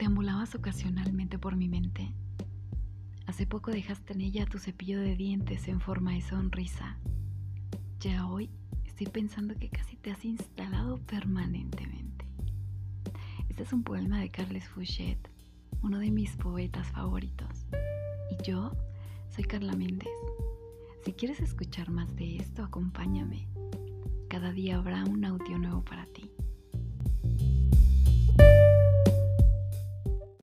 pasas ocasionalmente por mi mente. Hace poco dejaste en ella tu cepillo de dientes en forma de sonrisa. Ya hoy estoy pensando que casi te has instalado permanentemente. Este es un poema de Carles Fouchet, uno de mis poetas favoritos. Y yo soy Carla Méndez. Si quieres escuchar más de esto, acompáñame. Cada día habrá un audio nuevo.